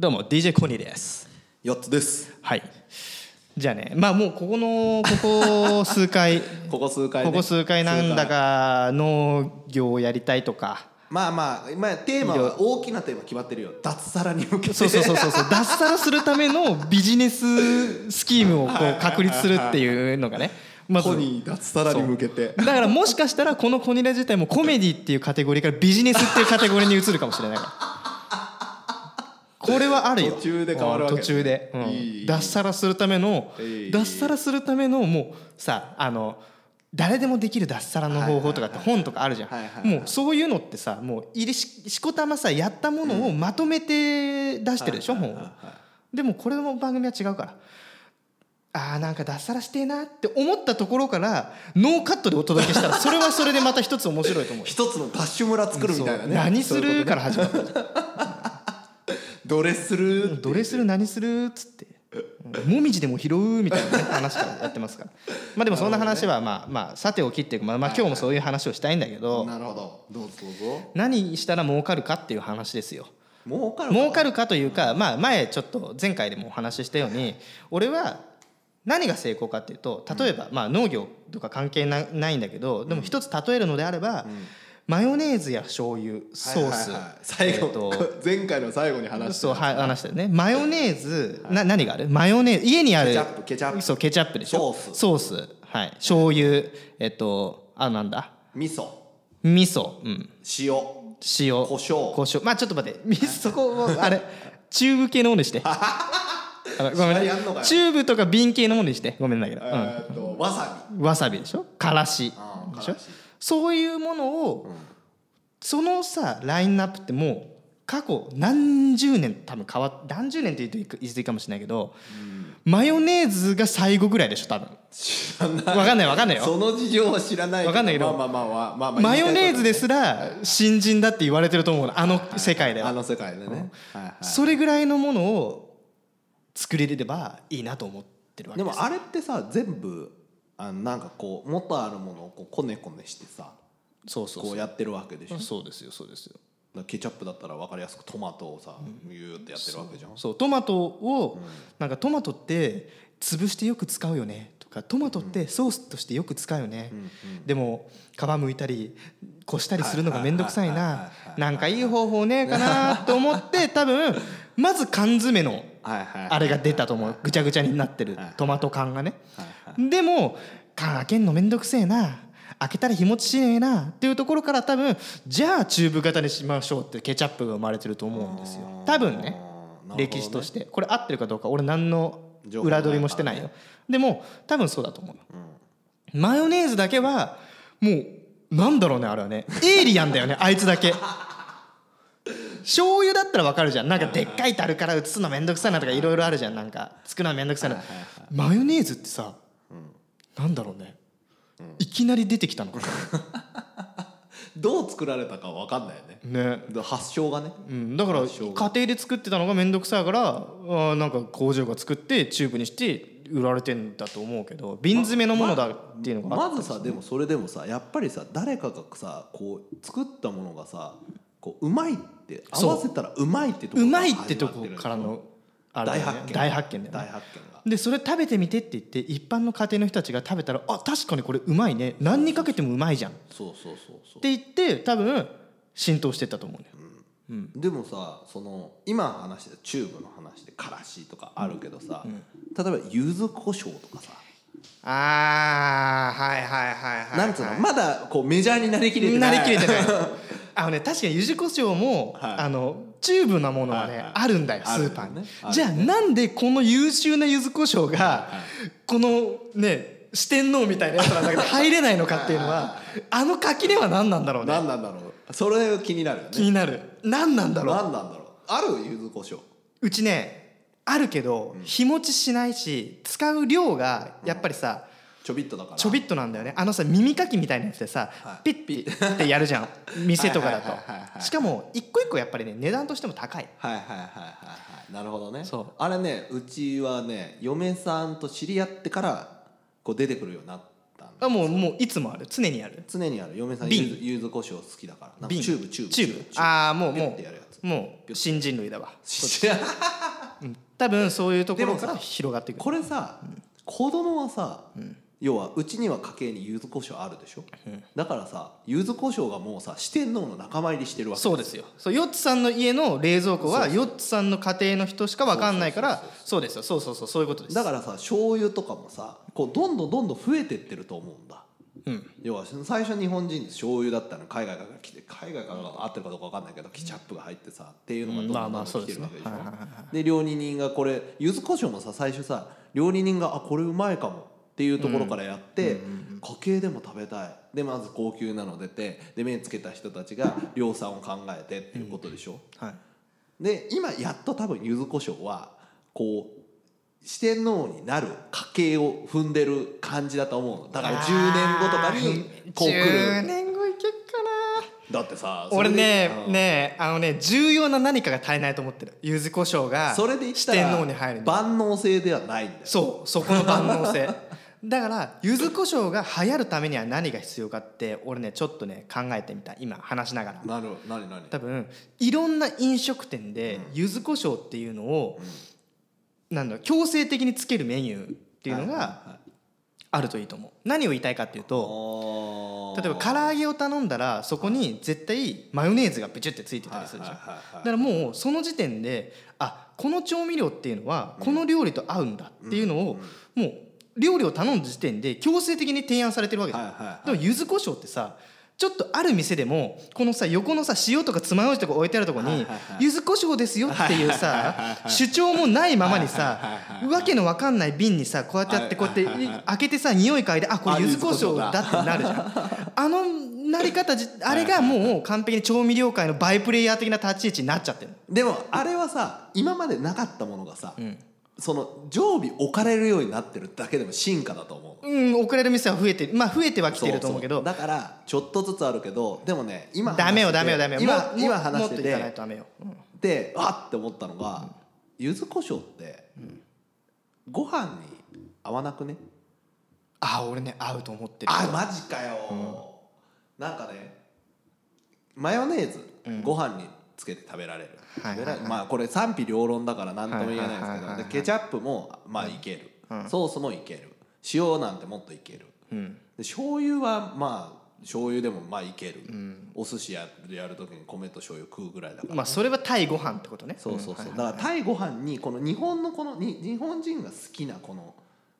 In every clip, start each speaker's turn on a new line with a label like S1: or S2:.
S1: どうも DJ コニーです。
S2: 4つです。
S1: はい。じゃあねまあもうここのここ数回
S2: ここ数回、ね、
S1: ここ数回なんだか農業をやりたいとか。
S2: まあまあ、まあ、テーマは大きなテーマ決まってるよ。脱サラに向けて。
S1: そうそうそうそうそう。脱サラするためのビジネススキームをこう確立するっていうのがね。まず
S2: コニー脱サラに向けて。
S1: だからもしかしたらこのコニラ自体もコメディっていうカテゴリーからビジネスっていうカテゴリーに移るかもしれないからこれはあるよ。
S2: 途中で変わるわけ
S1: 途中で、うん。
S2: いい
S1: 脱サラするための
S2: いい
S1: 脱サラするためのもうさあの誰でもできる脱サラの方法とかって本とかあるじゃ
S2: はいはいはい。
S1: んもうそういうのってさもう入りししこたまさやったものをまとめて出してるでしょ本をでもこれの番組は違うから。あーなんか脱サラしてえなって思ったところからノーカットでお届けしたら それはそれでまた一つ面白いと思うよ。
S2: 一つのダッシュ村作るみたいなね。
S1: 何するから始まった
S2: どれする？
S1: どれする何する？っつって。うん。もみじでも拾うみたいな、ね、話からやってますから。まあでもそんな話はまあまあさておきっていうかまあまあ今日もそういう話をしたいんだけど
S2: なるほど。どうぞどうぞ。
S1: 何したら儲かるかっていう話ですよ。
S2: 儲かる
S1: 儲かるかというかまあ前ちょっと前回でもお話ししたように俺は何が成功かっていうと例えばまあ農業とか関係なないんだけどでも一つ例えるのであればマヨネーズや醤油ソース。
S2: はいはいはい。最後、
S1: えっと
S2: 前回の最後に話した。
S1: そうはい話したよね。マヨネーズ、な何がある？マヨネーズ家にある
S2: ケチャップケチャップ。
S1: そうケチャップでしょ？
S2: ソース。
S1: ソース。はい。醤油えっとあなんだ？
S2: 味噌。
S1: 味噌。うん。
S2: 塩。
S1: 塩。
S2: 胡椒。
S1: 胡椒。まあちょっと待って。みそこもあれ？チューブ系のものにして。ごめんね。チューブとか瓶系のものにして。ごめんだけど、うん。
S2: えーっとわさ
S1: わさびでしょ？からし。でしょ？そういうものを、そのさラインナップってもう過去何十年多分変わっ何十年って言うと言い過ぎかもしれないけど、マヨネーズが最後ぐらいでしょ多分。
S2: 知らない。
S1: わかんないわかんないよ。
S2: その事情は知らない
S1: わかんないけど
S2: まあまあまあまあ
S1: マヨネーズですら新人だって言われてると思うのあの世界では。
S2: あの世界でね、はいはい。
S1: それぐらいのものを作れればいいなと思ってるわけです。
S2: でもあれってさ全部あのなんかこう元あるものをこうこねこねしてさ
S1: そうそう
S2: こうやってるわけでしょ？
S1: そうですよそうですよ。
S2: らケチャップだったら分かりやすくトマトをさギューってやってるわけじゃん。
S1: そうトマトを、なんかトマトって潰してよく使うよねとかトマトってソースとしてよく使うよね、でも皮むいたりこしたりするのが面倒くさいな。なんかいい方法ねえかなと思って多分まず缶詰のあれが出たと思う。ぐちゃぐちゃになってる。トマト缶がね。
S2: はい
S1: でも缶開けんの面倒くせえな。開けたら日持ちしねえな。っていうところから多分じゃあチューブ型にしましょうってケチャップが生まれてると思うんですよ。多分ね。歴史として。これ合ってるかどうか俺何の裏取りもしてないよ。でも多分そうだと思う。よマヨネーズだけはもうなんだろうねあれはね。エイリアンだよねあいつだけ醤油だったらわかるじゃん。なんかでっかい樽から移すのめんどくさいなとかいろいろあるじゃん。なんか作るのめんどくさいな。マヨネーズってさなんだろうね。いきなり出てきたの。か
S2: どう作られたか分かんないよね。
S1: なね。
S2: で発祥がね。
S1: うん、だから家庭で作ってたのが面倒くさいからあーなんか工場が作ってチューブにして売られてんだと思うけど瓶詰めのものだっていうのがあっ
S2: まずさでもそれでもさやっぱりさ誰かがさこう作ったものがさこううまいって合わせたらうまいってとこ
S1: うまいってとこからの
S2: 大発見
S1: 大発見だよ
S2: 大
S1: ね
S2: 発見が。
S1: でそれ食べてみてって言って一般の家庭の人たちが食べたらあ確かにこれうまいね。何にかけてもうまいじゃん。っ
S2: そうそうそうそう。
S1: て言って多分浸透してったと思うん。だよ
S2: でもさその今話してたチューブの話でからしとかあるけどさ、例えば柚子胡椒とかさ、
S1: あーはいはいはいはい
S2: なんつうの？まだこうメジャーになりきれてな
S1: ないりきれてない あのね確かに柚子胡椒も、
S2: はい。
S1: あのチューブなものはね、
S2: はいはい。
S1: あるんだよスーパーに、
S2: ね。
S1: じゃあなんでこの優秀な柚子胡椒が、このね四天王みたいなやつなんだけど 入れないのかっていうのはあの垣根は何なんだろうね。
S2: 何なんだろう。それ気になるよね。
S1: 気になる。何なんだろう。
S2: 何なんだろう。ある柚子胡椒。
S1: うちねあるけど日持ちしないし使う量がやっぱりさ、
S2: ちょびっとだから。
S1: ちょびっとなんだよね。あのさ耳かきみたいなやつでさ、
S2: はい。
S1: ピッピッってやるじゃん。店とかだと。しかも一個一個やっぱりね値段としても高い。
S2: はいはいはいはいはい。なるほどね。
S1: そう。
S2: あれねうちはね嫁さんと知り合ってからこう出てくるようになったんで
S1: あもうもういつもある。常にある。
S2: 常にある。嫁さん
S1: 瓶。
S2: 柚子柚子胡椒好きだから。なんか
S1: 瓶。
S2: チューブチューブ
S1: チューブ。ああもうもうもう新人類だわ。多分そういうところから広がっていく
S2: これさ、子供はさ、要はうちには家計に柚子胡椒あるでしょ、だからさ柚子胡椒がもうさ四天王の仲間入りしてるわけ
S1: そうですよ。そうヨッツさんの家の冷蔵庫はヨッツさんの家庭の人しか分かんないからそうですよ。そうそうそうそういうことです。
S2: だからさ醤油とかもさこうどんどんどんどん増えてってると思うんだ。
S1: うん。
S2: 要は最初日本人醤油だったの海外から来て海外から合ってるかどうか分かんないけどケチャップが入ってさっていうのがどんどんどんどん来てるわけでしょ？
S1: そうで
S2: 料理人がこれ柚子胡椒もさ最初さ料理人があこれうまいかもっていうところからやって、家計でも食べたい。でまず高級なの出てで目つけた人たちが量産を考えてっていうことでしょ、
S1: はい。
S2: で今やっと多分柚子胡椒はこう四天王になる家系を踏んでる感じだと思うの。だから10年後とかにこう来
S1: 10
S2: る
S1: 年後いけっかな。
S2: だってさ
S1: 俺ね
S2: それで
S1: ねあのね重要な何かが足りないと思ってる。柚子胡椒が四天王に入る
S2: 万能性ではないんだよ。
S1: そうそこの万能性だから柚子胡椒が流行るためには何が必要かって俺ねちょっとね考えてみた。今話しながら。
S2: なる何何？
S1: 多分いろんな飲食店で柚子胡椒っていうのを、なんだろう強制的につけるメニューっていうのがあるといいと思う。何を言いたいかっていうと例えば唐揚げを頼んだらそこに絶対マヨネーズがブチュってついてたりするじゃん。だからもうその時点であこの調味料っていうのはこの料理と合うんだっていうのをもう料理を頼んだ時点で強制的に提案されてるわけじゃん。
S2: はいはいはい。
S1: でも柚子胡椒ってさちょっとある店でもこのさ横のさ塩とか爪楊枝とか置いてあるとこに柚子胡椒ですよっていうさ主張もないままにさわけのわかんない瓶にさこうやってやってこうやって開けてさ匂い嗅いであこれ柚子胡椒だってなるじゃん。あのなり方じあれがもう完璧に調味料界のバイプレイヤー的な立ち位置になっちゃってる
S2: でもあれはさ今までなかったものがさ、その常備置かれるようになってるだけでも進化だと思う。
S1: うん遅れる店は増えてまあ増えてはきてると思うけど。
S2: だからちょっとずつあるけどでもね今
S1: ダメよダメよダメよ。
S2: 今今話して
S1: もっといかない
S2: て
S1: とダメよ、うん。
S2: であって思ったのが、柚子胡椒って、ご飯に合わなくね？
S1: あ俺ね合うと思ってる。
S2: あマジかよ、なんかねマヨネーズ、ご飯につけて食べられる、
S1: はいはいはい。
S2: まあこれ賛否両論だから何とも言えないですけ
S1: はいはいはい
S2: ケチャップもまあいける、ソースもいける。塩なんてもっといける、
S1: うん。
S2: で醤油はまあ醤油でもまあいける、お寿司ややる時に米と醤油食うぐらいだから、
S1: まあそれは対ご飯ってことね。
S2: そうそうそう、
S1: ん。
S2: だからタイご飯にこの日本のこのに日本人が好きなこの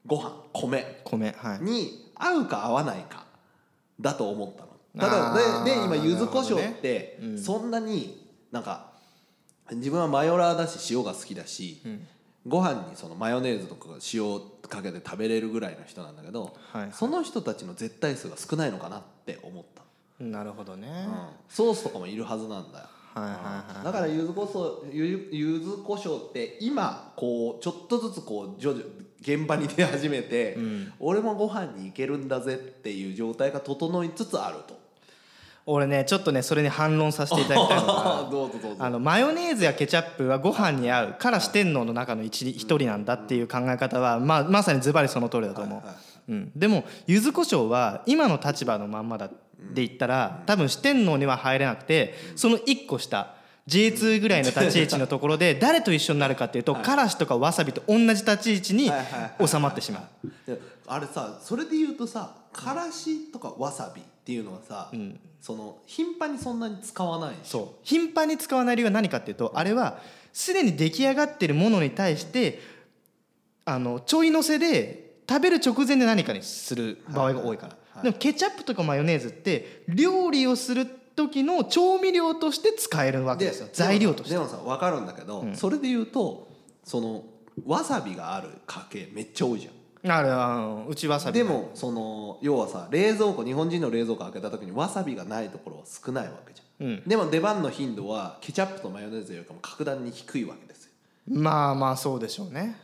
S2: ご飯米。
S1: 米はい。
S2: に合うか合わないかだと思ったの。ただでで今柚子胡椒って
S1: ほどねうん。
S2: そんなになんか自分はマヨラーだし塩が好きだし、ご飯にそのマヨネーズとか塩かけて食べれるぐらいの人なんだけど、
S1: はいはい。
S2: その人たちの絶対数が少ないのかなって思った、
S1: なるほどね、
S2: うん。ソースとかもいるはずなんだよ。だから柚子胡椒ゆ柚子胡椒って今こうちょっとずつこう徐々現場に出始めて、俺もご飯に行けるんだぜっていう状態が整いつつあると。
S1: 俺ねちょっとねそれに反論させていただきたいのが。あのマヨネーズやケチャップはご飯に合うから四天王の中の一一人なんだっていう考え方は、まあ、まさにズバリその通りだと思う、うん、でも柚子胡椒は今の立場のまんまだで言ったら多分四天王には入れなくてその一個下 J2 ぐらいの立ち位置のところで誰と一緒になるかっていうとからしとかわさびと同じ立ち位置に収まってしまう。
S2: であれさそれで言うとさからしとかわさびっていうのはさ、その頻繁にそんなに使わない
S1: そう。頻繁に使わない理由は何かっていうとあれはすでに出来上がってるものに対してあのちょいのせで食べる直前で何かにする場合が多いから、でもケチャップとかマヨネーズって料理をする時の調味料として使えるわけですよ。材料として。
S2: でもさ分かるんだけど、それで言うとそのわさびがある家系めっちゃ多いじゃん
S1: あれあのうちわさび
S2: でもその要はさ冷蔵庫日本人の冷蔵庫開けた時にわさびがないところは少ないわけじゃん、
S1: うん。
S2: でも出番の頻度はケチャップとマヨネーズよりかも格段に低いわけですよ。
S1: まあまあそうでしょうね。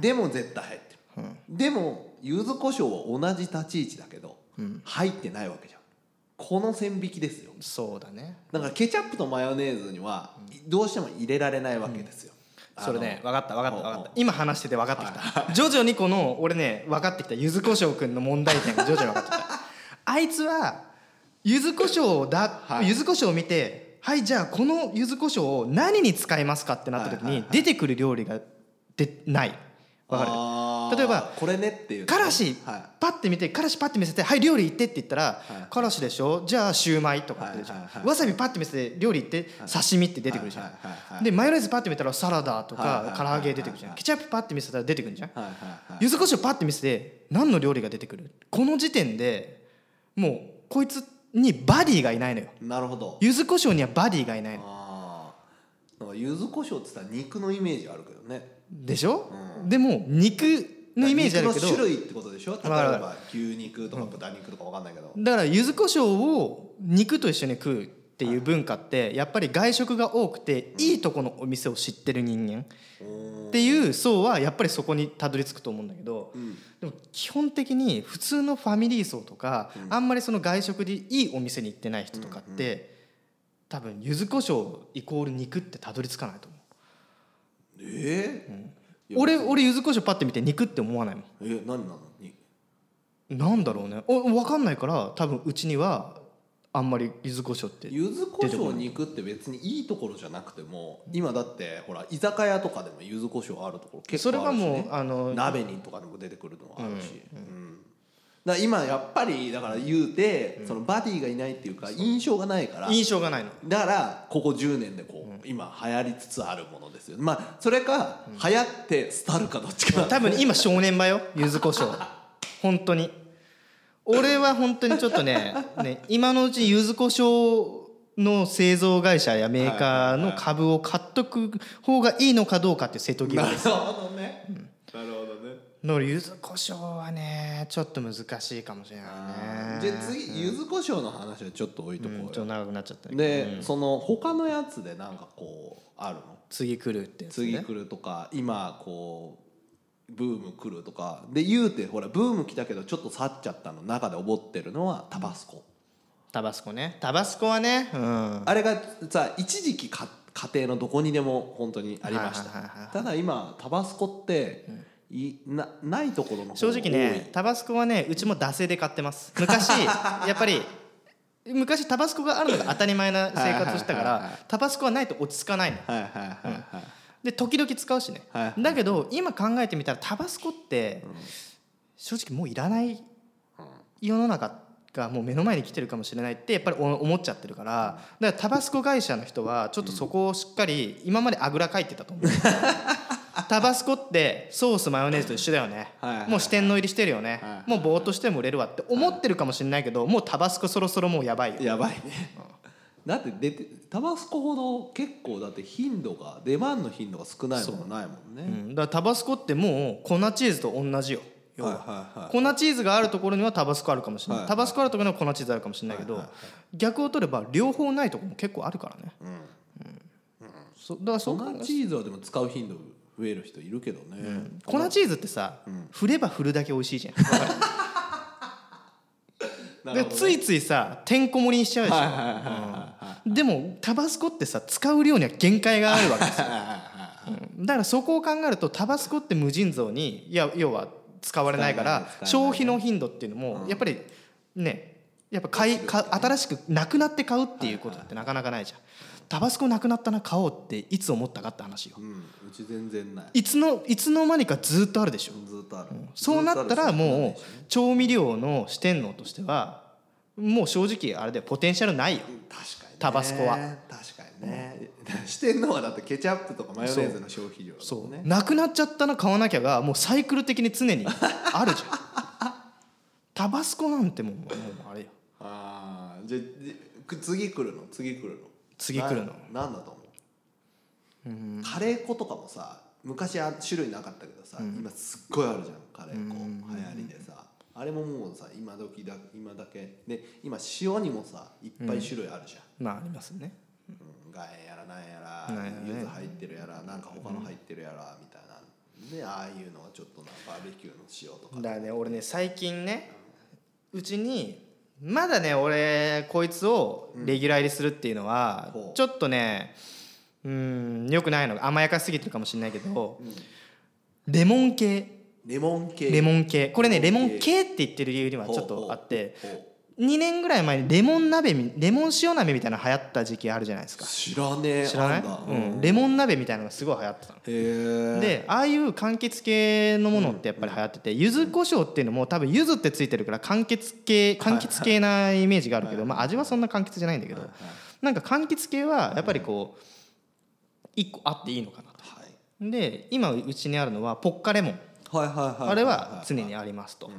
S2: でも絶対入ってる、でも柚子胡椒は同じ立ち位置だけど、入ってないわけじゃん。この線引きですよ。
S1: そうだね。
S2: だからケチャップとマヨネーズにはどうしても入れられないわけですよ、
S1: それね分かった分かった分かった。今話してて分かってきた。徐々にこの俺ね分かってきた柚子胡椒くんの問題点が徐々に分かってきた。あいつは柚子胡椒だ、
S2: はい。
S1: 柚子胡椒を見てはいじゃあこの柚子胡椒を何に使いますかってなった時に出てくる料理がでない。わかる？例えば
S2: これねっていう
S1: からしパッて見てからしパッて見せて「はい料理行って」って言ったら「からしでしょ？じゃあシューマイ」とかってわさびパッて見せて料理行って刺身って出てくるじゃん。でマヨネーズパッて見たらサラダとか唐揚げ出てくるじゃん。ケチャップパッて見せたら出てくるじゃん。柚子胡椒パッて見せて何の料理が出てくる？この時点でもうこいつにバディがいないのよ。
S2: なるほど。
S1: 柚子胡椒にはバディがいないの。
S2: 柚子胡椒って言ったら肉のイメージあるけどね。
S1: でしょ、うん、でも肉のイメージあるけど。
S2: 種類ってことでしょ？例えば牛肉とか豚肉とか分かんないけど、
S1: だから柚子胡椒を肉と一緒に食うっていう文化ってやっぱり外食が多くていいとこのお店を知ってる人間。っていう層はやっぱりそこにたどり着くと思うんだけど、でも基本的に普通のファミリー層とかあんまりその外食でいいお店に行ってない人とかって多分柚子胡椒イコール肉ってたどり着かないと思う。
S2: え
S1: ー、うん、俺俺柚子胡椒パッて見て肉って思わないもん。
S2: え何なの？に
S1: なんだろうね。お分かんないから多分うちにはあんまり柚子胡椒って
S2: 柚子胡椒肉って別にいいところじゃなくても今だってほら居酒屋とかでも柚子胡椒あるところ結構あるし、ね、それはもうあの鍋にとかでも出てくるのはあるし、うん、うんだ今やっぱりだから言うて、そのバディがいないっていうか印象がないから。
S1: 印象がないの。
S2: だからここ10年でこう、今流行りつつあるものですよまあそれか流行って廃るかどっちか。
S1: 多分今正念場よ。柚子胡椒本当に。俺は本当にちょっとね ね今のうち柚子胡椒の製造会社やメーカーの株を買っとく方がいいのかどうかっていう瀬戸際です。
S2: なるほどね、うん、
S1: の柚子胡椒はねちょっと難しいかもしれないね。
S2: じゃあ次柚子胡椒の話はちょっと置いとこうよ、うん、
S1: ちょっと長くなっちゃった
S2: で、うん、その他のやつでなんかこうあるの？
S1: 次来るってや
S2: つ、ね、次来るとか今こうブーム来るとか。で言うてほらブーム来たけどちょっと去っちゃったの中で覚ってるのはタバスコ、
S1: タバスコね。タバスコはね、うん、
S2: あれがさ一時期家庭のどこにでも本当にありました、ただ今タバスコって、うんいなないところの
S1: 正直ねタバスコはねうちも惰性で買ってます。昔 やっぱり昔タバスコがあるのが当たり前な生活をしたからタバスコはないと落ち着かないの。で時々使うしね、だけど今考えてみたらタバスコって正直もういらない世の中がもう目の前に来てるかもしれないってやっぱり思っちゃってるから。だからタバスコ会社の人はちょっとそこをしっかり今まであぐらかいてたと思う。タバスコってソースマヨネーズと一緒だよね、もう四天王入りしてるよね、もうぼーっとしても売れるわって思ってるかもしれないけど、もうタバスコそろそろもうやばいよ。
S2: やばいね、うん、だって出てタバスコほど結構だって頻度が出番の頻度が少ないものないもんね、
S1: う。ん、だからタバスコってもう粉チーズと同じよ。は。いはいはい、粉チーズがあるところにはタバスコあるかもしれない、はいはい、タバスコあるところには粉チーズあるかもしれないけど、はいはいはい、逆を取れば両方ないところも結構あるからね、うん。うん。うん、
S2: そだからそ粉チーズはでも使う頻度増える人いるけどね、う
S1: ん、粉チーズってさ、うん、振れば振るだけ美味しいじゃん。でついついさてんこ盛りにしちゃうでしょ。でもタバスコってさ使う量には限界があるわけですよ。だからそこを考えるとタバスコって無尽蔵にいや要は使われないから消費の頻度っていうのもやっぱりねやっぱ買いか新しくなくなって買うっていうことってなかなかないじゃん。タバスコなくなったな買おうっていつ思ったかって話よ、うん、
S2: うち全然ない。
S1: いつのいつの間にかずっとあるでしょ。
S2: ずっとある、うん、
S1: そうなったらもう調味料の四天王としてはもう正直あれでポテンシャルないよ。
S2: 確かに、
S1: タバスコは。
S2: 確かにね、四天王はだってケチャップとかマヨネーズの消費量、ね、
S1: そう。なくなっちゃったな買わなきゃがもうサイクル的に常にあるじゃん。タバスコなんてもうもうあれよ。
S2: ああじゃあ次来るの？次来るの？
S1: 次来るの？
S2: なんだと思う、うん、カレー粉とかもさ昔は種類なかったけどさ、うん、今すっごいあるじゃんカレー粉、流行りでさ。あれももうさ今時だ今だけ。で今塩にもさいっぱい種類あるじゃん、
S1: うん、まあありますね。
S2: 岩塩やらなんやら柚子、ね、入ってるやらなんか他の入ってるやらみたいなでああいうのはちょっとなバーベキューの塩とか。
S1: だね俺ね最近ねうちにまだね俺こいつをレギュラー入りするっていうのは、う。ん、ちょっとねうんよくないの甘やかしすぎてるかもしれないけど、うん、レモン系。
S2: レモン系。
S1: レモン系。これねレモン系。って言ってる理由にはちょっとあって2年ぐらい前にレモン鍋みレモン塩鍋みたいなの流行った時期あるじゃないですか。
S2: 知らねえ
S1: 知らない？うん、レモン鍋みたいなのがすごい流行ってたの。
S2: へえ。
S1: でああいう柑橘系のものってやっぱり流行ってて柚子胡椒っていうのも多分柚子ってついてるから柑橘系柑橘系なイメージがあるけど、まあ、味はそんな柑橘じゃないんだけどなんか柑橘系はやっぱりこう1個あっていいのかなと。
S2: はい。
S1: で今うちにあるのはポッカレモン。
S2: はいはいはい
S1: あれは常にありますと。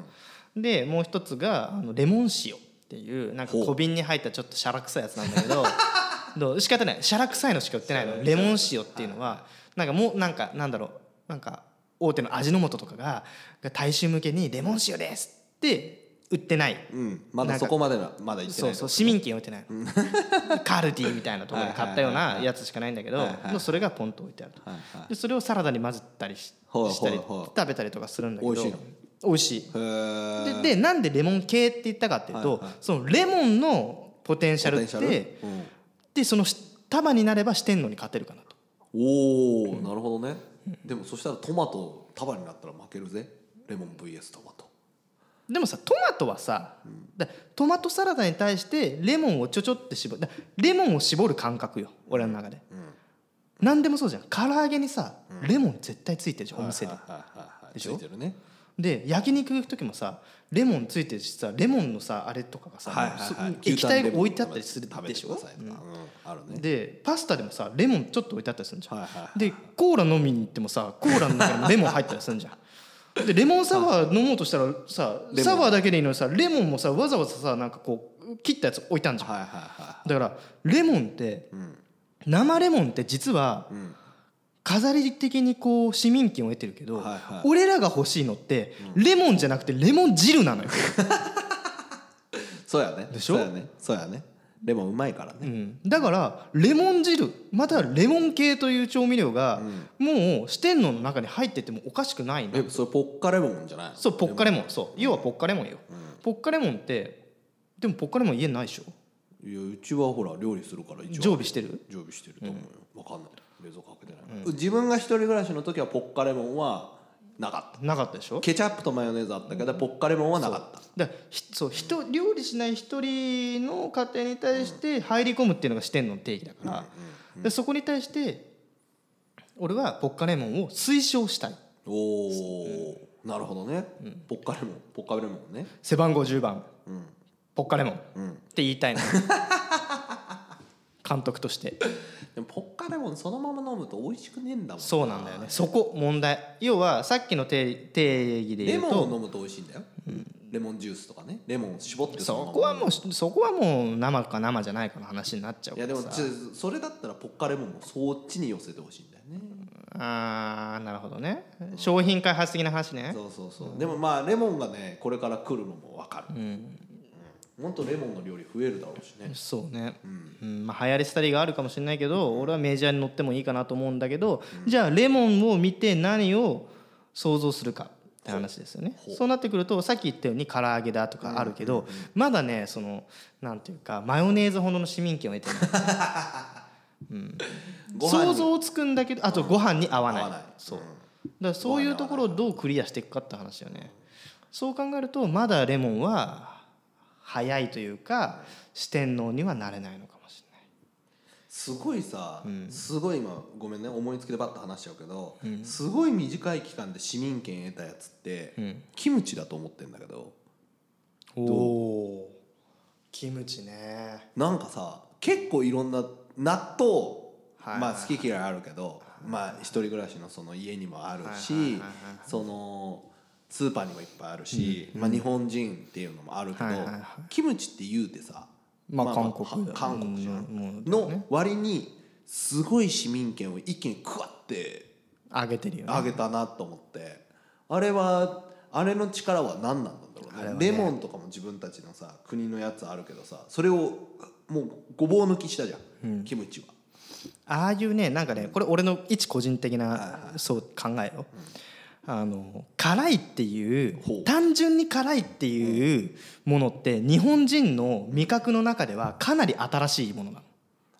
S1: でもう一つがあのレモン塩っていうなんか小瓶に入ったちょっとシャラ臭いやつなんだけど どう？仕方ない。シャラ臭いのしか売ってないの。レモン塩っていうのはなんかもうなんかなんだろう。なんか大手の味の素とかがが大衆向けにレモン塩ですって売ってない。
S2: うん。まだそこまではまだ言ってない
S1: そうそう。市民権置いてない。のカルディみたいなところで買ったようなやつしかないんだけど
S2: はいはい
S1: それがポンと置いてあると。
S2: はいはい。
S1: でそれをサラダに混ぜたりし
S2: はい
S1: したり食べたりとかするんだけど美味しい。ででなんでレモン系って言ったかっていうと、
S2: はいはい。
S1: そのレモンのポテンシャルって
S2: うん。
S1: でそのし束になれば四天王に勝てるかなと。
S2: おおなるほどね。でもそしたらトマト束になったら負けるぜ。レモン VS トマト。
S1: でもさトマトはさ、だトマトサラダに対してレモンをちょちょって絞る。だレモンを絞る感覚よ俺の中で、何でもそうじゃん。唐揚げにさレモン絶対ついてるじゃん、お店で、でしょ？
S2: ついてるね
S1: で焼肉行く時もさレモンついてるしさレモンのさあれとかがさ、
S2: はいはいはい。
S1: そ液体が置いてあったりするでしょ？
S2: うん。あるね。
S1: でパスタでもさレモンちょっと置いてあったりするじゃん、
S2: はいはいはい
S1: でコーラ飲みに行ってもさコーラの中にもレモン入ったりするじゃん。でレモンサワー飲もうとしたらさサワーだけでいいのにさレモンもさわざわざさなんかこう切ったやつ置いたんじゃん。
S2: はいはいは
S1: だからレモンって、生レモンって実は飾り的にこう市民権を得てるけど、
S2: はいはい。
S1: 俺らが欲しいのって、レモンじゃなくてレモン汁なのよ、
S2: い そうやね。
S1: でしょ？
S2: そうやね。そうやね。レモンうまいからね。
S1: うん、だからレモン汁またはレモン系という調味料が、もう四天王の中に入っててもおかしくないの。
S2: えそれポッカレモンじゃないの？
S1: そうポッカレモン。そう。要はポッカレモンよ、ポッカレモンってでもポッカレモン家にないでしょ？
S2: いやうちはほら料理するから一応
S1: 常備してる？
S2: 常備してると思うよ、わかんない冷蔵庫開けてない、自分が一人暮らしの時はポッカレモンはなかった。
S1: なかったでしょ？
S2: ケチャップとマヨネーズあったけど、ポッカレモンはなかった。
S1: だからひそう人料理しない一人の家庭に対して入り込むっていうのが四天王の定義だから、でそこに対して俺はポッカレモンを推奨したい。
S2: おおなるほどね、ポッカレモンポッカレモンね。
S1: 背番号10番、ポッカレモン、
S2: ん。
S1: って言いたいの。監督として
S2: でもポッカレモンそのまま飲むと美味しくねえんだもん
S1: そうなんだよね。そこ問題。要はさっきの定定義で
S2: レ
S1: 言うと。
S2: モンを飲むと美味しいんだよ、レモンジュースとかね。レモンを絞って
S1: そこはもうそこはもう生か生じゃないかの話になっちゃう
S2: いやでも
S1: からさ
S2: ちそれだったらポッカレモンもそっちに寄せてほしいんだよね、
S1: あーなるほどね。商品開発的な話ね。
S2: そうそうそう、でもまあレモンがねこれから来るのも分かる、うんもっとレモンの料理増えるだろうしね。
S1: そうね、うん。まあ、流行り廃りがあるかもしれないけど俺はメジャーに乗ってもいいかなと思うんだけど、じゃあレモンを見て何を想像するかって話ですよね。そうなってくるとさっき言ったように唐揚げだとかあるけど、まだねそのなんていうかマヨネーズほどの市民権を得てない。
S2: ご飯に。
S1: 想像つくんだけどあとご飯に合わない,、
S2: ない。
S1: そう。だからそういうところをどうクリアしていくかって話よね。そう考えるとまだレモンは早いというか四天王にはなれないのかもしれない。
S2: すごいさ、すごい今ごめんね思いつきでバッと話しちゃうけど、すごい短い期間で市民権得たやつって、キムチだと思ってんだけど。
S1: おおキムチね。
S2: なんかさ結構いろんな納豆、
S1: はい
S2: まあ好き嫌いあるけど、まあ一人暮らしのその家にもあるし、そのスーパーにもいっぱいあるし、まあ、日本人っていうのもあるけど、キムチって言うてさ、
S1: まあ韓国。
S2: は韓国じゃん、の割にすごい市民権を一気にクワって
S1: 上げてるよね。
S2: 上げたなと思ってあれはあれの力は何なんだろうね。
S1: ね。
S2: レモンとかも自分たちのさ国のやつあるけどさそれをもうごぼう抜きしたじゃん、キムチは。
S1: ああいうねなんかねこれ俺の一個人的なそう考えよ、あの辛いっていう単純に辛いっていうものって日本人の味覚の中ではかなり新しいものなの。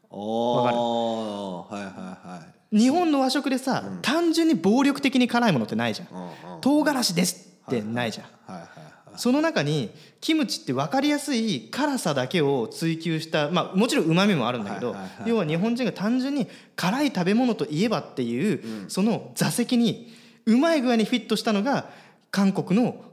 S2: ああはいはいはい。
S1: 日本の和食でさ、単純に暴力的に辛いものってないじゃん、
S2: うんうん
S1: 唐辛子ですってないじゃん、
S2: はいはい
S1: その中にキムチって分かりやすい辛さだけを追求したまあもちろんうまみもあるんだけど、
S2: はいはいはい
S1: 要は日本人が単純に辛い食べ物といえばっていう、その座席にうまい具合にフィットしたのが韓国の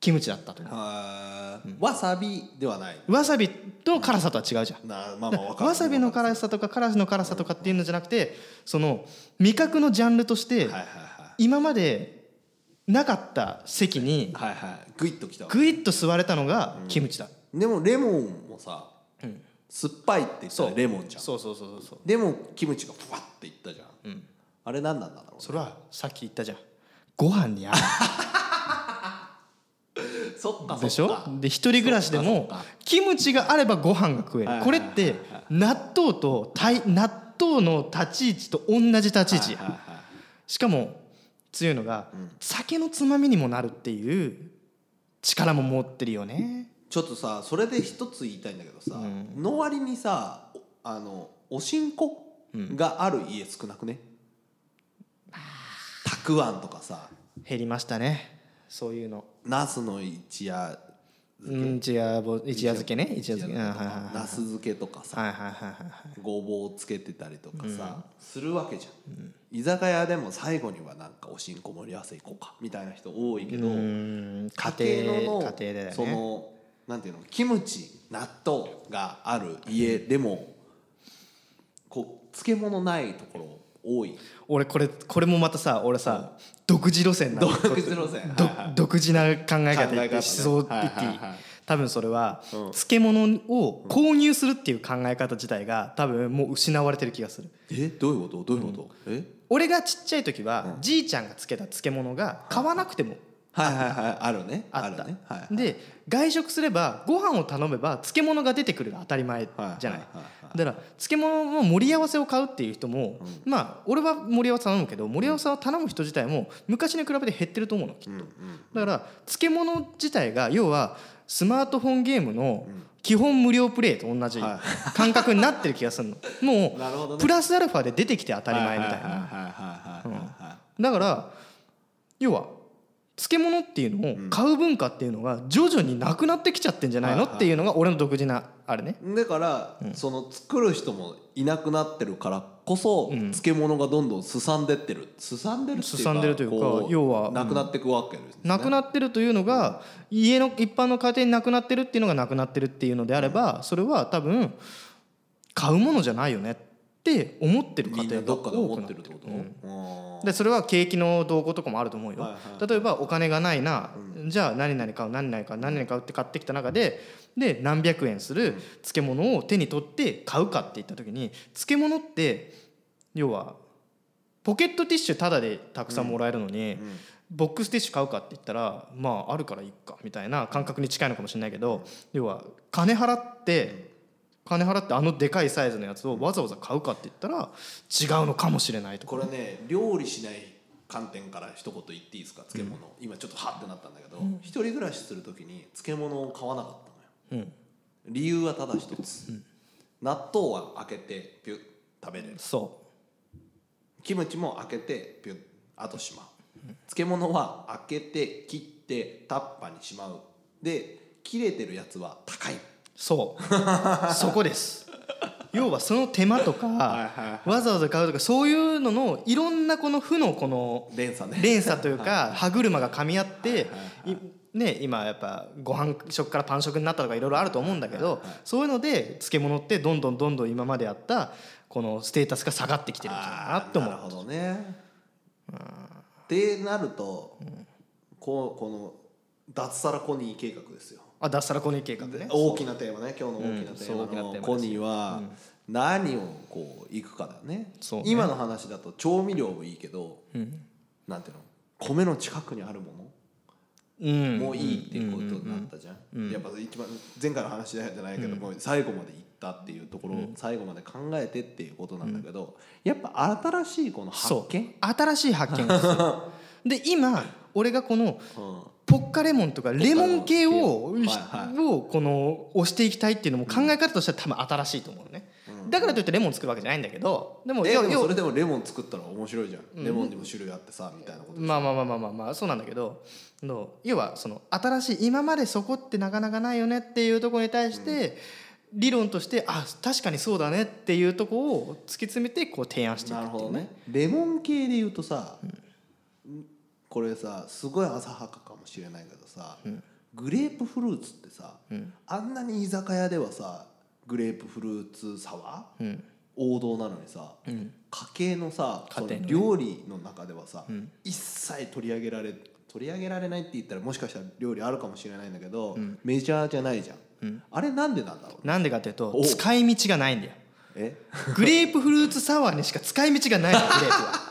S1: キムチだったと
S2: はー。わさびではない。
S1: わさびと辛さとは違うじゃん。
S2: なまあまあわ
S1: さびの辛さとか辛子の辛さとかっていうのじゃなくてその味覚のジャンルとして今までなかった席に
S2: グイッときた。わ
S1: グイッと吸われたのがキムチだ、
S2: でもレモンもさ、酸っぱいって言ったらレモンじゃん。
S1: そうそうそうそうそう。
S2: でもキムチがふわっていったじゃん、あれ何なんだろうね。
S1: それはさっき言ったじゃんご飯に合う。
S2: そっか
S1: でしょ？で一人暮らしでもキムチがあればご飯が食える。これって納豆と対納豆の立ち位置と同じ立ち位置しかも強いのが、酒のつまみにもなるっていう力も持ってるよね。
S2: ちょっとさそれで一つ言いたいんだけどさ、の割にさおあのおしんこがある家少なくね、たくあんとかさ。
S1: 減りましたね。そういうの。
S2: ナスの一夜
S1: うん一夜ぼ一夜漬けね。一夜漬け。
S2: ナス漬けとかさ。
S1: はいはいはいはい
S2: ごぼうつけてたりとかさ、するわけじゃん、居酒屋でも最後にはなんかおしんこ盛り合わせ行こうかみたいな人多いけど、
S1: うん。
S2: 家
S1: 家
S2: 庭の
S1: 庭家庭で
S2: そのなんていうのキムチ納豆がある家でも、こう漬物ないところ多い。
S1: 俺これこれもまたさ俺さ独自路線なの。
S2: 独自路線。
S1: ど
S2: はいはい
S1: 独自な考え方。思想言っていい
S2: はいはいはい。
S1: 多分それは漬物を購入するっていう考え方自体が多分もう失われてる気がする。
S2: え？どういうこと？どういうこと、え？
S1: 俺がちっちゃい時はじいちゃんが漬けた漬物が買わなくても
S2: はいはいはいあるね。
S1: あった。
S2: るね。はいはい。
S1: で外食すればご飯を頼めば漬物が出てくるが当たり前じゃない。だから漬物の盛り合わせを買うっていう人もまあ俺は盛り合わせ頼むけど盛り合わせを頼む人自体も昔に比べて減ってると思うのきっと。だから漬物自体が要はスマートフォンゲームの基本無料プレイと同じ
S2: は
S1: 感覚になってる気がするの。も
S2: なるほどね。
S1: うプラスアルファで出てきて当たり前みたいな。だから要は漬物っていうのを買う文化っていうのが徐々になくなってきちゃってんじゃないの？っていうのが俺の独自なあれね。
S2: だから、その作る人もいなくなってるからこそ、漬物がどんどんすさんでってる。すさんでるっていうか
S1: すさんでるというか
S2: こ
S1: 要は
S2: なくなっていくわけです、ね。
S1: なくなってるというのが家の一般の家庭になくなってるっていうのがなくなってるっていうのであればそれは多分買うものじゃないよねって思ってる家
S2: みんな
S1: 庭が
S2: どっかで思
S1: 多くなってる
S2: ってるってこと、うん。
S1: でそれは景気の動向とかもあると思うよ、
S2: はいは
S1: 例えばお金がないな、じゃあ何々買う何々買う何々買うって買ってきた中でで何百円する漬物を手に取って買うかっていった時に漬物って要はポケットティッシュタダでたくさんもらえるのに、ボックスティッシュ買うかって言ったらまああるからいいかみたいな感覚に近いのかもしれないけど要は金払って金払ってあのでかいサイズのやつをわざわざ買うかって言ったら違うのかもしれないとか
S2: これね料理しない観点から一言言っていいですか漬物、今ちょっとハッてなったんだけど、一人暮らしする時に漬物を買わなかったのよ、理由はただ一つ、納豆は開けてピュッ食べれる。
S1: そ
S2: キムチも開けてピュッあとしまう。漬物は開けて切ってタッパーにしまう。で切れてるやつは高い。う
S1: そう。そこです。要はその手間とか
S2: はい
S1: わざわざ買うとかそういうののいろんなこの負のこの
S2: 連鎖ね。
S1: 連鎖というか歯車が噛み合っていね今やっぱご飯食からパン食になったとかいろいろあると思うんだけどそういうので漬物ってどんどんどんどん今まであったこのステータスが下がってきてるんじゃないかなって思う。
S2: なるほどね。ってなると、こうこの脱サラコニー計画ですよ
S1: あ脱サラコニー計画ね。
S2: 大きなテーマね。今日の大きなテ
S1: ーマ
S2: の。コニーは何をこういくかだよね。
S1: そうね。
S2: 今の話だと調味料もいいけど、なんていうの？米の近くにあるも
S1: うん。
S2: のもいいっていうことになったじゃん、やっぱ一番前回の話じゃないけど、もう最後まで行ったっていうところを最後まで考えてっていうことなんだけど、やっぱ新しいこの発見？
S1: 新しい発見で 今俺がこの
S2: うん
S1: ポッカレモンとかレモン系を、を。この押していきたいっていうのも考え方としては多分新しいと思うのね、だからといってレモン作るわけじゃないんだけどでも
S2: えでも
S1: 要
S2: それでもレモン作ったら面白いじゃん、レモンにも種類あってさみたいなこと
S1: まあまあまあまあまあまあそうなんだけどの要はその新しい今までそこってなかなかないよねっていうところに対して、理論としてあ確かにそうだねっていうところを突き詰めてこう提案していくっていう
S2: ほどね。レモン系で言うとさ、これさすごい浅はかかもしれないけどさ、グレープフルーツってさ、あんなに居酒屋ではさグレープフルーツサワー、王道なのにさ、家計のさ料理の中ではさ、一切取り上げられ取り上げられないって言ったらもしかしたら料理あるかもしれないんだけど、メジャーじゃないじゃん、あれなんでなんだろう
S1: なんでかっていうと
S2: お
S1: 使い道がないんだよ。
S2: え？
S1: グレープフルーツサワーにしか使い道がないのグレープは。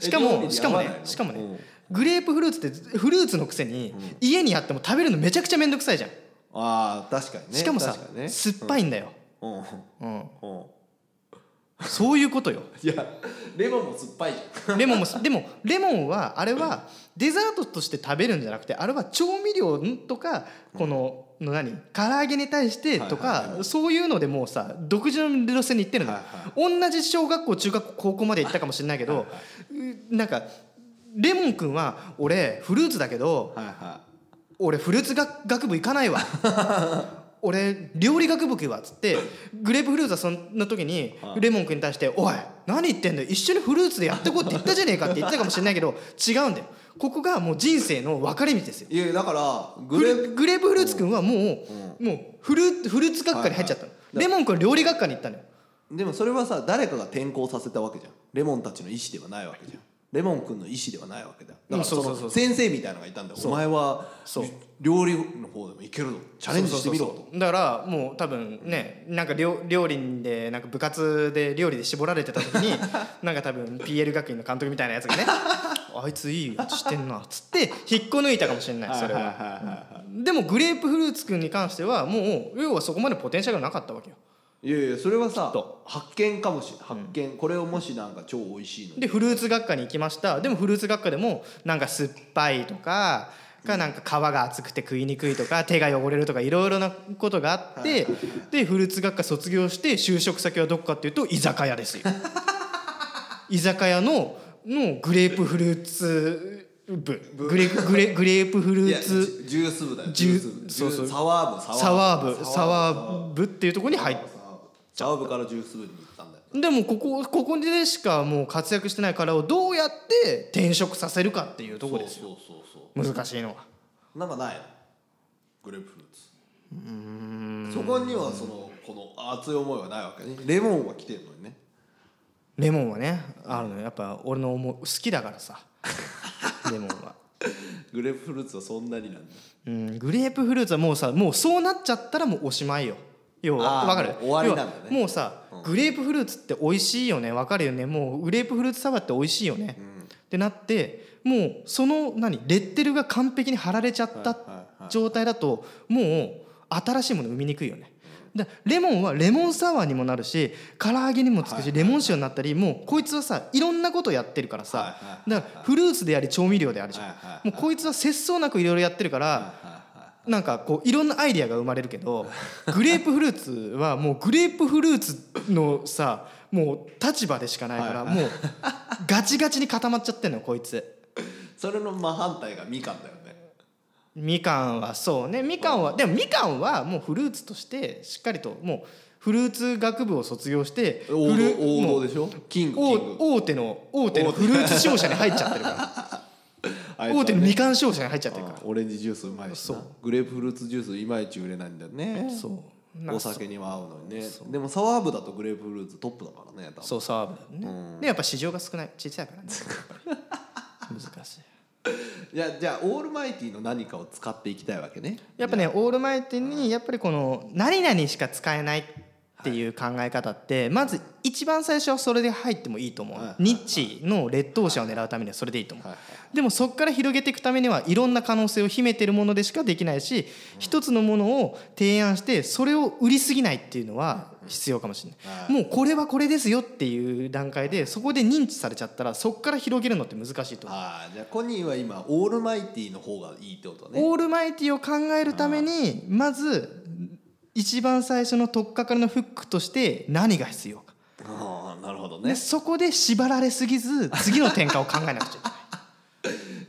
S1: しかもしかもねしかもね
S2: う。ん
S1: グレープフルーツってフルーツのくせに家にあっても食べるのめちゃくちゃ面倒くさいじゃん。
S2: あー確かにね。
S1: しかもさ
S2: 確かにね。
S1: 酸っぱいんだよ。
S2: うん。うん。
S1: うん。
S2: うん
S1: そういうことよ。
S2: いやレモンも酸っぱいじゃん。
S1: レモンもでもレモンはあれはデザートとして食べるんじゃなくてあれは調味料とかこのの何？唐揚げに対してと
S2: はいはい。
S1: かそういうのでもうさ独自の路線に行ってるのよ。同じ小学校中学校高校まで行ったかもしれないけどうなんかレモン君は俺フルーツだけど
S2: はいは
S1: 俺フルーツ学学部行かないわ。俺料理学部行くわっつってグレープフルーツはその時に
S2: はい。
S1: レモン君に対して「おい何言ってんだよ一緒にフルーツでやってこうって言ったじゃねえか」って言ってたかもしれないけど違うんだよ。ここがもう人生の分かれ道ですよ。
S2: いいやだからグ
S1: グレ
S2: レープ
S1: グレープフルーツ君はもうもうフルフルーツ学科に入っちゃったの。
S2: はいはい。
S1: レモン君は料理学科に行ったのよ。
S2: でもそれはさ誰かが転校させたわけじゃん。レモンたちの意思ではないわけじゃんレモン君の意思ではないわけだ。よだからその先生みたいなのがいたんだよ。お前は料理の方でもいけるぞ。チャレンジしてみろと。
S1: だからもう多分ねなんか料料理でなんか部活で料理で絞られてた時に なんか多分 PL 学院の監督みたいなやつがね あいついいやつしてんなっつって引っこ抜いたかもしれないそれ
S2: は。
S1: でもグレープフルーツ君に関してはもう要はそこまでポテンシャルがなかったわけよ
S2: いやいやそれはさ
S1: と。
S2: 発見かもしれ発見。これをもしなんか超美味しいの。に
S1: でフルーツ学科に行きました。でもフルーツ学科でもなんか酸っぱいとかかなんか皮が厚くて食いにくいとか手が汚れるとかいろいろなことがあってでフルーツ学科卒業して就職先はどこかっていうと居酒屋ですよ。居酒屋ののグレープフルーツ部。グレグレグレープフルーツ
S2: ジュース部だよ
S1: ジュ
S2: ース部。
S1: そうそう。
S2: サワー部
S1: サワー部。サワー部っていうところに入っ
S2: サワー部からジュース部に行ったんだよ。
S1: でもここここでしかもう活躍してない彼をどうやって転職させるかっていうところですよ。
S2: そうそうそうそ
S1: 難しいのは。
S2: うなんかないの？グレープフルーツ。そこにはそのこの熱い思いはないわけね。レモンは来てるのにね。
S1: レモンはねあるのよやっぱ俺の思う好きだからさ。レモンは、
S2: グレープフルーツはそんなになんだ。
S1: うん、グレープフルーツはもうさもうそうなっちゃったらもうおしまいよ要はわかる？
S2: もう終わりなんだね。
S1: もうさ、グレープフルーツって美味しいよね。わかるよね。もうグレープフルーツサワーって美味しいよね、ってなってもうその何レッテルが完璧に貼られちゃった状態だともう新しいもの生みにくいよね。だレモンはレモンサワーにもなるし唐揚げにもつくしレモン塩になったりもうこいつはさいろんなことやってるからさ。だからフルーツであり調味料であるじゃん。もうこいつは節操なくいろいろやってるからなんかこういろんなアイディアが生まれるけど グレープフルーツはもうグレープフルーツのさもう立場でしかないから
S2: はい
S1: もうガチガチに固まっちゃってんのよこいつ。
S2: それの真反対がみかんだよね。
S1: みかんはそうね。みかんはでもみかんはもうフルーツとしてしっかりともうフルーツ学部を卒業して
S2: 王道でしょ？
S1: 大大手の大手のフルーツ商社に入っちゃってるから大手のみかん商社に入っちゃってるか
S2: あオレンジジュースうまいしな。グレープフルーツジュースいまいち売れないんだよね。
S1: らそう。
S2: お酒には合うのにね。でもサワー部だとグレープフルーツトップだからね多分。
S1: そうサーブだよね、でやっぱ市場が少ない。小さいからね。難しい。
S2: じゃあじゃあオールマイティの何かを使っていきたいわけね。
S1: やっぱねオールマイティにやっぱりこの何々しか使えないっていう考え方ってまず一番最初はそれで入ってもいいと思う、ニッチの劣等者を狙うためにはそれでいいと思う、
S2: はいはい
S1: でもそこから広げていくためにはいろんな可能性を秘めてるものでしかできないし一つのものを提案してそれを売りすぎないっていうのは必要かもしれない、
S2: はい。
S1: もうこれはこれですよっていう段階でそこで認知されちゃったらそこから広げるのって難しいと思う。
S2: ああじゃあコニーは今オールマイティの方がいいってことね。
S1: オールマイティを考えるためにまず一番最初の取っかかりのフックとして何が必要か。
S2: ああなるほど
S1: で
S2: ね
S1: そこで縛られすぎず次の転換を考えなくちゃ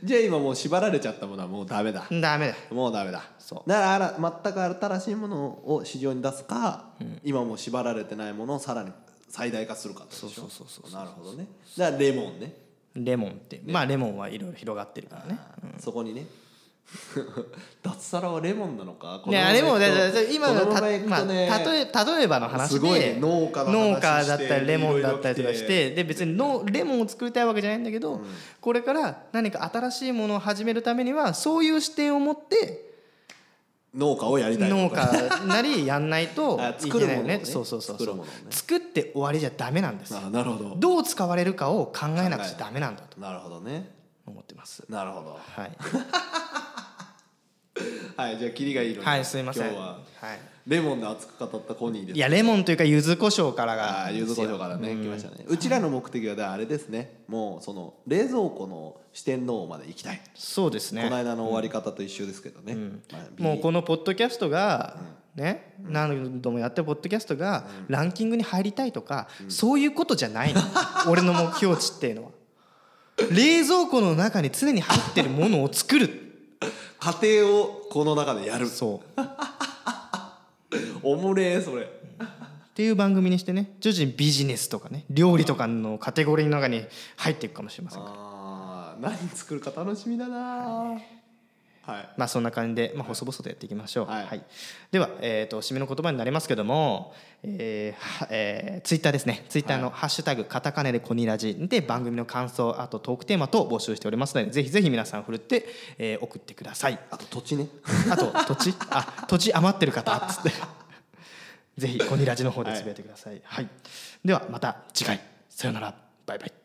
S2: じゃあ今もう縛られちゃったものはもうダメだ。
S1: ダメだ。
S2: もうダメだ。
S1: そう。
S2: だからあら全く新しいものを市場に出すか、今もう縛られてないものをさらに最大化するか
S1: そうそうそうそう
S2: なるほどね。だからレモンね。
S1: レモンってまあレモンはいろいろ広がってるからね。
S2: そこにね脱サラはレモンなのか？
S1: いやレモン今のた
S2: このま
S1: あ例え例えばの話で
S2: 農家
S1: 農家だったりレモンだったりとかしてで別にのレモンを作りたいわけじゃないんだけど、これから何か新しいものを始めるためにはそういう視点を持って
S2: 農家をやりたい
S1: 農家なりやんないと
S2: あ
S1: いけないよね。
S2: 作るものをね。
S1: そうそうそう
S2: 作
S1: って終わりじゃダメなんです。よ
S2: あなるほど。
S1: どう使われるかを考えなくちゃダメなんだと
S2: なるほどね。
S1: 思ってます。
S2: なるほど。
S1: はい、
S2: はいじゃあキリがいいので
S1: はい、すいません。
S2: 今日は。
S1: はい。
S2: レモンで熱く語ったコニーです。
S1: いやレモンというか柚子胡椒から
S2: あ
S1: が
S2: あ柚子胡椒からね、来ましたね。うちらの目的はあれですね。もうその冷蔵庫の四天王まで行きたい、
S1: そうですね。
S2: この間の終わり方と一緒ですけどね、まあビリ
S1: もうこのポッドキャストが、ね、何度もやってるポッドキャストがランキングに入りたいとか、そういうことじゃないの。俺の目標値っていうのは。冷蔵庫の中に常に入ってるものを作る
S2: 家庭をこの中でやる。
S1: そう。
S2: おもれえそれ。
S1: っていう番組にしてね徐々にビジネスとかね料理とかのカテゴリーの中に入っていくかもしれません
S2: あー何作るか楽しみだなはい
S1: まあそんな感じで、まあ、細々とやっていきましょう、
S2: はい。
S1: では、えー、と締めの言葉になりますけども、えーはえー、ツイッターですね。ツイッターの「ハッシュタグカタカナでコニラジ」で番組の感想あとトークテーマと募集しておりますのでぜひぜひ皆さんふるって、えー送ってください。
S2: あと土地ね。
S1: あと土地？あ土地余ってる方？っ つって。ぜひコニラジの方でつぶやいてください、はい、ではまた次回。さよなら。バイバイ